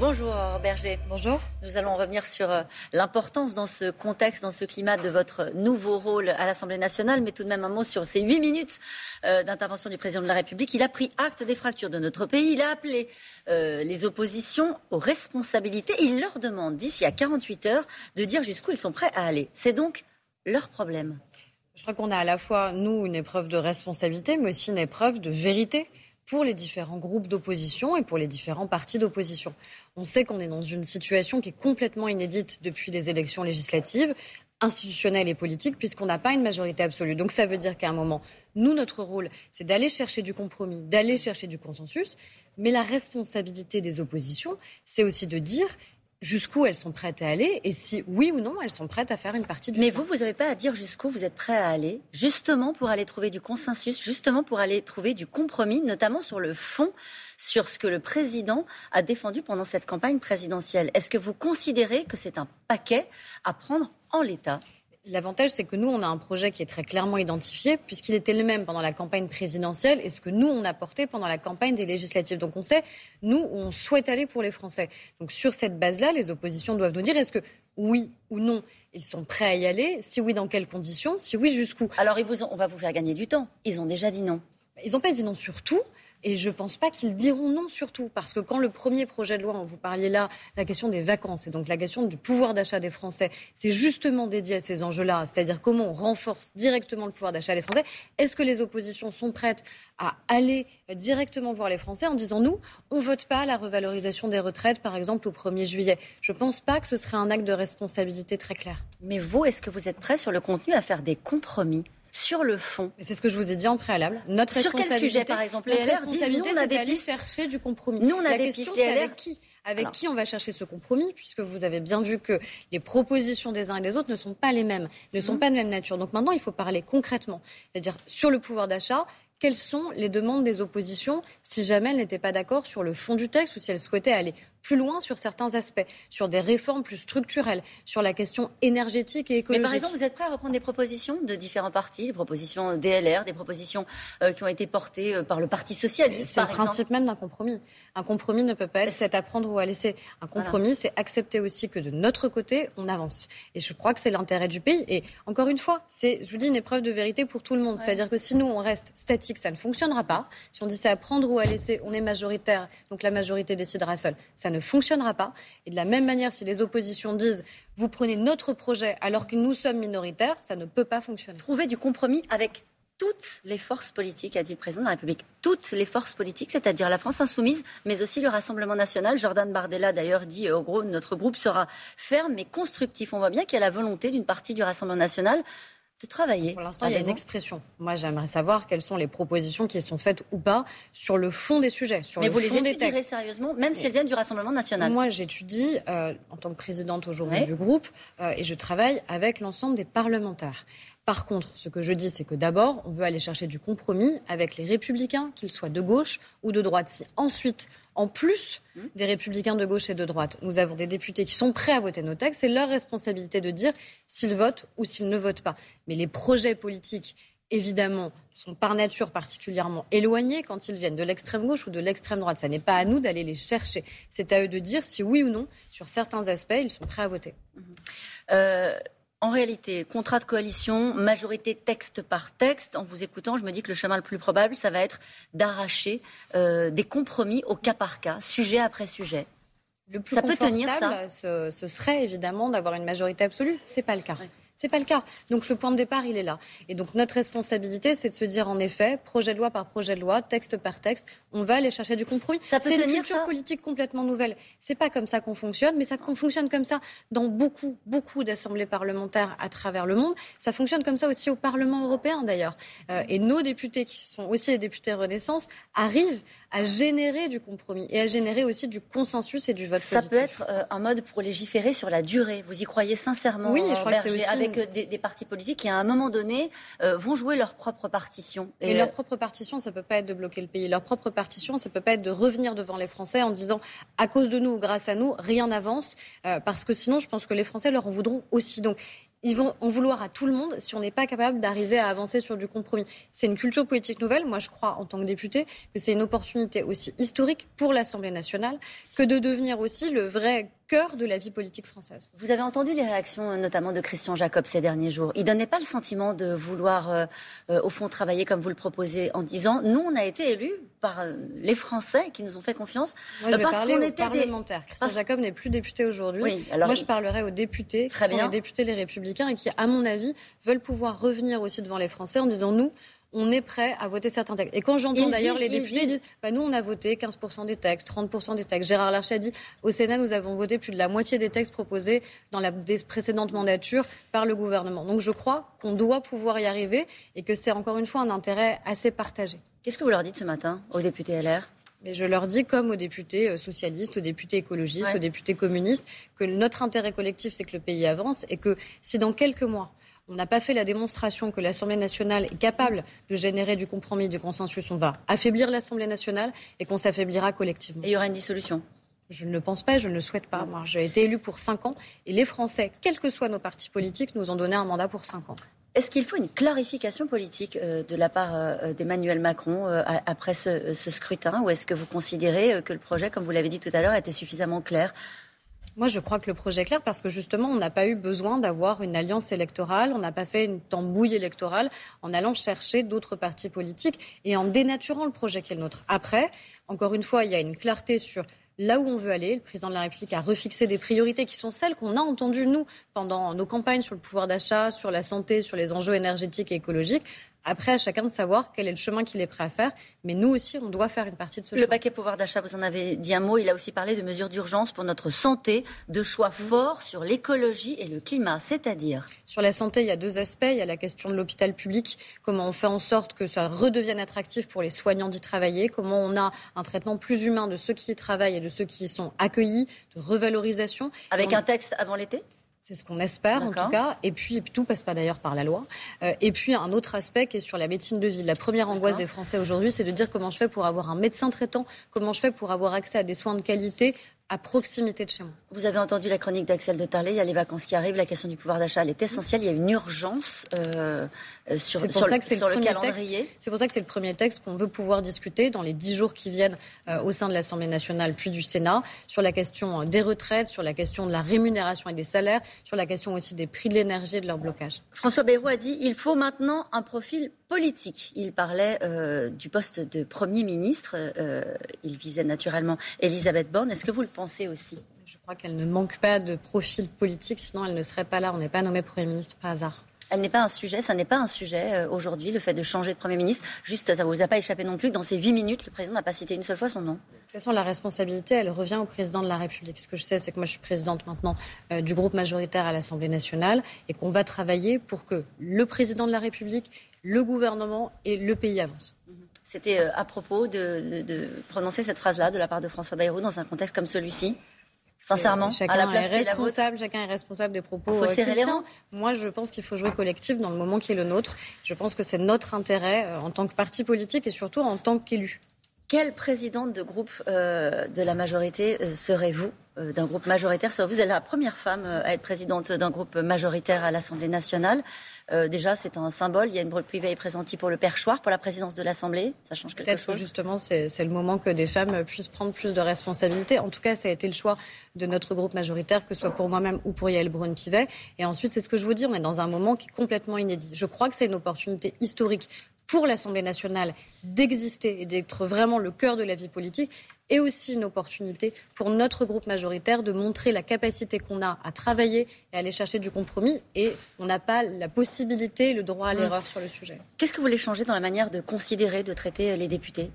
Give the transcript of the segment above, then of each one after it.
Bonjour Berger. Bonjour. Nous allons revenir sur euh, l'importance dans ce contexte, dans ce climat de votre nouveau rôle à l'Assemblée nationale, mais tout de même un mot sur ces huit minutes euh, d'intervention du président de la République. Il a pris acte des fractures de notre pays. Il a appelé euh, les oppositions aux responsabilités. Il leur demande d'ici à 48 heures de dire jusqu'où ils sont prêts à aller. C'est donc leur problème. Je crois qu'on a à la fois, nous, une épreuve de responsabilité, mais aussi une épreuve de vérité pour les différents groupes d'opposition et pour les différents partis d'opposition. On sait qu'on est dans une situation qui est complètement inédite depuis les élections législatives institutionnelles et politiques, puisqu'on n'a pas une majorité absolue. Donc ça veut dire qu'à un moment, nous, notre rôle, c'est d'aller chercher du compromis, d'aller chercher du consensus, mais la responsabilité des oppositions, c'est aussi de dire jusqu'où elles sont prêtes à aller et si oui ou non elles sont prêtes à faire une partie du Mais vous, vous n'avez pas à dire jusqu'où vous êtes prêt à aller, justement pour aller trouver du consensus, justement pour aller trouver du compromis, notamment sur le fond, sur ce que le président a défendu pendant cette campagne présidentielle. Est-ce que vous considérez que c'est un paquet à prendre en l'état? L'avantage, c'est que nous, on a un projet qui est très clairement identifié, puisqu'il était le même pendant la campagne présidentielle et ce que nous, on a porté pendant la campagne des législatives. Donc on sait, nous, on souhaite aller pour les Français. Donc sur cette base-là, les oppositions doivent nous dire est-ce que oui ou non, ils sont prêts à y aller? Si oui, dans quelles conditions? Si oui, jusqu'où? Alors ils vous on va vous faire gagner du temps. Ils ont déjà dit non. Ils n'ont pas dit non sur tout. Et je ne pense pas qu'ils diront non surtout, parce que quand le premier projet de loi, vous parliez là, la question des vacances, et donc la question du pouvoir d'achat des Français, c'est justement dédié à ces enjeux-là, c'est-à-dire comment on renforce directement le pouvoir d'achat des Français. Est-ce que les oppositions sont prêtes à aller directement voir les Français en disant nous, on ne vote pas la revalorisation des retraites, par exemple, au 1er juillet? Je ne pense pas que ce serait un acte de responsabilité très clair. Mais vous, est-ce que vous êtes prêt sur le contenu à faire des compromis? Sur le fond. C'est ce que je vous ai dit en préalable. Notre sur quel sujet, par exemple Notre responsabilité, c'est d'aller chercher du compromis. Nous, on a La des question, pistes. avec qui avec qui on va chercher ce compromis, puisque vous avez bien vu que les propositions des uns et des autres ne sont pas les mêmes, ne sont Mhm. pas de même nature. Donc maintenant, il faut parler concrètement, c'est-à-dire sur le pouvoir d'achat. Quelles sont les demandes des oppositions si jamais elles n'étaient pas d'accord sur le fond du texte ou si elles souhaitaient aller plus loin sur certains aspects, sur des réformes plus structurelles, sur la question énergétique et Mais écologique par exemple, vous êtes prêt à reprendre des propositions de différents partis, des propositions DLR, des propositions euh, qui ont été portées euh, par le Parti socialiste, C'est le exemple? principe même d'un compromis. Un compromis ne peut pas être c'est à prendre ou à laisser. Un compromis, c'est accepter aussi que de notre côté, on avance. Et je crois que c'est l'intérêt du pays. Et encore une fois, c'est, je vous dis, une épreuve de vérité pour tout le monde. C'est-à-dire que si nous, on reste statique, ça ne fonctionnera pas. Si on dit c'est à prendre ou à laisser, on est majoritaire, donc la majorité décidera seule. Ça ne fonctionnera pas. Et de la même manière, si les oppositions disent vous prenez notre projet alors que nous sommes minoritaires, ça ne peut pas fonctionner. Trouver du compromis avec toutes les forces politiques, a dit le président de la République. Toutes les forces politiques, c'est-à-dire la France insoumise, mais aussi le Rassemblement national. Jordan Bardella, d'ailleurs, dit, euh, au gros, notre groupe sera ferme mais constructif. On voit bien qu'il y a la volonté d'une partie du Rassemblement national de travailler. Pour l'instant, il y a une expression. Moi, j'aimerais savoir quelles sont les propositions qui sont faites ou pas sur le fond des sujets, sur Mais le vous les des étudierez textes. sérieusement, même si elles viennent du Rassemblement national. Moi, j'étudie euh, en tant que présidente aujourd'hui du groupe euh, et je travaille avec l'ensemble des parlementaires. Par contre, ce que je dis, c'est que d'abord, on veut aller chercher du compromis avec les républicains, qu'ils soient de gauche ou de droite. Si ensuite, en plus des républicains de gauche et de droite, nous avons des députés qui sont prêts à voter nos textes, c'est leur responsabilité de dire s'ils votent ou s'ils ne votent pas. Mais les projets politiques évidemment, sont par nature particulièrement éloignés quand ils viennent de l'extrême gauche ou de l'extrême droite. Ça n'est pas à nous d'aller les chercher. C'est à eux de dire si oui ou non, sur certains aspects, ils sont prêts à voter. Euh, en réalité, contrat de coalition, majorité texte par texte. En vous écoutant, je me dis que le chemin le plus probable, ça va être d'arracher euh, des compromis au cas par cas, sujet après sujet. Le plus ça peut tenir, ça ce serait évidemment d'avoir une majorité absolue. C'est pas le cas. C'est pas le cas. Donc le point de départ, il est là. Et donc notre responsabilité, c'est de se dire en effet, projet de loi par projet de loi, texte par texte, on va aller chercher du compromis. C'est une culture ça? politique complètement nouvelle. C'est pas comme ça qu'on fonctionne, mais ça qu'on fonctionne comme ça dans beaucoup, beaucoup d'assemblées parlementaires à travers le monde. Ça fonctionne comme ça aussi au Parlement européen d'ailleurs. Euh, et nos députés, qui sont aussi les députés Renaissance, arrivent à générer du compromis et à générer aussi du consensus et du vote Ça positif. peut être euh, un mode pour légiférer sur la durée. Vous y croyez sincèrement Oui, je crois que c'est Berger, aussi avec euh, des, des partis politiques qui, à un moment donné, euh, vont jouer leur propre partition. Et, euh, leur propre partition, ça peut pas être de bloquer le pays. Leur propre partition, ça peut pas être de revenir devant les Français en disant à cause de nous ou grâce à nous, rien n'avance, euh, parce que sinon, je pense que les Français leur en voudront aussi. Donc ils vont en vouloir à tout le monde si on n'est pas capable d'arriver à avancer sur du compromis. C'est une culture politique nouvelle. Moi, je crois, en tant que député, que c'est une opportunité aussi historique pour l'Assemblée nationale que de devenir aussi le vrai cœur de la vie politique française. Vous avez entendu les réactions notamment de Christian Jacob ces derniers jours. Il donnait pas le sentiment de vouloir, euh, euh, au fond, travailler comme vous le proposez en disant nous, on a été élus par euh, les Français qui nous ont fait confiance. Moi, je parce qu'on était parlementaires. Christian Jacob n'est plus député aujourd'hui. Oui, alors Moi, je parlerai aux députés, qui sont les députés les Républicains et qui, à mon avis, veulent pouvoir revenir aussi devant les Français en disant nous, on est prêt à voter certains textes. Et quand j'entends d'ailleurs les députés ils disent, bah, nous on a voté 15% des textes, 30% des textes. Gérard Larcher a dit, au Sénat nous avons voté plus de la moitié des textes proposés dans la précédente mandature par le gouvernement. Donc je crois qu'on doit pouvoir y arriver et que c'est encore une fois un intérêt assez partagé. Qu'est-ce que vous leur dites ce matin aux députés LR mais je leur dis, comme aux députés euh, socialistes, aux députés écologistes, aux députés communistes, que notre intérêt collectif, c'est que le pays avance et que si dans quelques mois, on n'a pas fait la démonstration que l'Assemblée nationale est capable de générer du compromis, du consensus. On va affaiblir l'Assemblée nationale et qu'on s'affaiblira collectivement. Et il y aura une dissolution? Je ne le pense pas, je ne le souhaite pas. Moi, j'ai été élu pour cinq ans et les Français, quels que soient nos partis politiques, nous ont donné un mandat pour cinq ans. Est-ce qu'il faut une clarification politique euh, de la part euh, d'Emmanuel Macron euh, après ce, ce scrutin? Ou est-ce que vous considérez que le projet, comme vous l'avez dit tout à l'heure, était suffisamment clair? Moi, je crois que le projet est clair parce que justement, on n'a pas eu besoin d'avoir une alliance électorale, on n'a pas fait une tambouille électorale en allant chercher d'autres partis politiques et en dénaturant le projet qui est le nôtre. Après, encore une fois, il y a une clarté sur là où on veut aller. Le président de la République a refixé des priorités qui sont celles qu'on a entendues, nous, pendant nos campagnes sur le pouvoir d'achat, sur la santé, sur les enjeux énergétiques et écologiques. Après, à chacun de savoir quel est le chemin qu'il est prêt à faire. Mais nous aussi, on doit faire une partie de ce chemin. Le paquet pouvoir d'achat, vous en avez dit un mot. Il a aussi parlé de mesures d'urgence pour notre santé, de choix forts sur l'écologie et le climat, c'est-à-dire Sur la santé, il y a deux aspects. Il y a la question de l'hôpital public, comment on fait en sorte que ça redevienne attractif pour les soignants d'y travailler, comment on a un traitement plus humain de ceux qui y travaillent et de ceux qui y sont accueillis, de revalorisation? Avec un texte avant l'été? C'est ce qu'on espère en tout cas. Et puis, tout passe pas d'ailleurs par la loi. Euh, et puis, un autre aspect qui est sur la médecine de ville. La première angoisse des Français aujourd'hui, c'est de dire comment je fais pour avoir un médecin traitant, comment je fais pour avoir accès à des soins de qualité à proximité de chez moi. Vous avez entendu la chronique d'Axel de Tarlet, il y a les vacances qui arrivent, la question du pouvoir d'achat elle est essentielle, il y a une urgence euh, euh sur, sur, le, sur le calendrier. C'est pour ça que c'est le premier texte qu'on veut pouvoir discuter dans les dix jours qui viennent euh, au sein de l'Assemblée nationale puis du Sénat, sur la question des retraites, sur la question de la rémunération et des salaires, sur la question aussi des prix de l'énergie et de leur blocage. François Bayrou a dit il faut maintenant un profil politique. Il parlait euh, du poste de Premier ministre, il visait naturellement Elisabeth Borne. Est-ce que vous le pensez aussi? Je crois qu'elle ne manque pas de profil politique, sinon elle ne serait pas là. On n'est pas nommé Premier ministre par hasard. Elle n'est pas un sujet, ça n'est pas un sujet euh, aujourd'hui, le fait de changer de Premier ministre. Juste, ça ne vous a pas échappé non plus que dans ces huit minutes, le président n'a pas cité une seule fois son nom. De toute façon, la responsabilité, elle revient au président de la République. Ce que je sais, c'est que moi, je suis présidente maintenant euh, du groupe majoritaire à l'Assemblée nationale et qu'on va travailler pour que le président de la République, le gouvernement et le pays avancent. C'était euh, à propos de, prononcer cette phrase-là de la part de François Bayrou dans un contexte comme celui-ci Sincèrement, chacun à la place est responsable, chacun est responsable des propos. Il faut euh, serrer les rangs. Moi, je pense qu'il faut jouer collectif dans le moment qui est le nôtre. Je pense que c'est notre intérêt euh, en tant que parti politique et surtout en tant qu'élu. Quelle présidente de groupe de la majorité serez-vous d'un groupe majoritaire Vous êtes la première femme à être présidente d'un groupe majoritaire à l'Assemblée nationale. Euh, déjà, c'est un symbole. Il y a une brûle privée présentie pour le perchoir, pour la présidence de l'Assemblée. Ça change quelque chose. Peut-être justement, c'est le moment que des femmes puissent prendre plus de responsabilités. En tout cas, ça a été le choix de notre groupe majoritaire, que ce soit pour moi-même ou pour Yael Brune-Pivet. Et ensuite, c'est ce que je vous dis, on est dans un moment qui est complètement inédit. Je crois que c'est une opportunité historique pour l'Assemblée nationale d'exister et d'être vraiment le cœur de la vie politique et aussi une opportunité pour notre groupe majoritaire de montrer la capacité qu'on a à travailler et à aller chercher du compromis. Et on n'a pas la possibilité, le droit à l'erreur sur le sujet. Qu'est-ce que vous voulez changer dans la manière de considérer, de traiter les députés?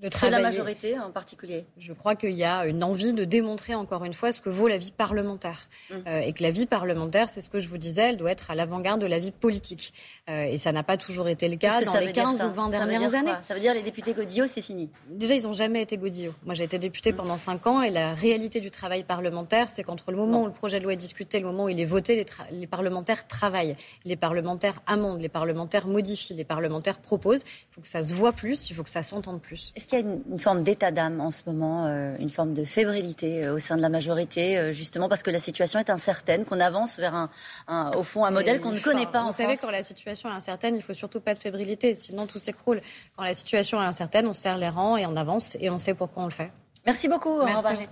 De la majorité en particulier Je crois qu'il y a une envie de démontrer encore une fois ce que vaut la vie parlementaire. Mmh. Euh, et que la vie parlementaire, c'est ce que je vous disais, elle doit être à l'avant-garde de la vie politique. Euh, et ça n'a pas toujours été le cas dans les 15 ou 20 dernières années. Ça veut dire les députés Godillot, c'est fini Déjà, ils n'ont jamais été Godillot. Moi, j'ai été députée mmh. pendant 5 ans et la réalité du travail parlementaire, c'est qu'entre le moment où le projet de loi est discuté et le moment où il est voté, les, les parlementaires travaillent. Les parlementaires amendent, les parlementaires modifient, les parlementaires proposent. Il faut que ça se voit plus, il faut que ça s'entende plus. Qu'il y a une, forme d'état d'âme en ce moment, euh, une forme de fébrilité euh, au sein de la majorité, justement parce que la situation est incertaine, qu'on avance vers un, au fond un modèle qu'on ne connaît pas en Vous savez, quand la situation est incertaine, il faut surtout pas de fébrilité, sinon tout s'écroule. Quand la situation est incertaine, on serre les rangs et on avance et on sait pourquoi on le fait. Merci beaucoup, Merci.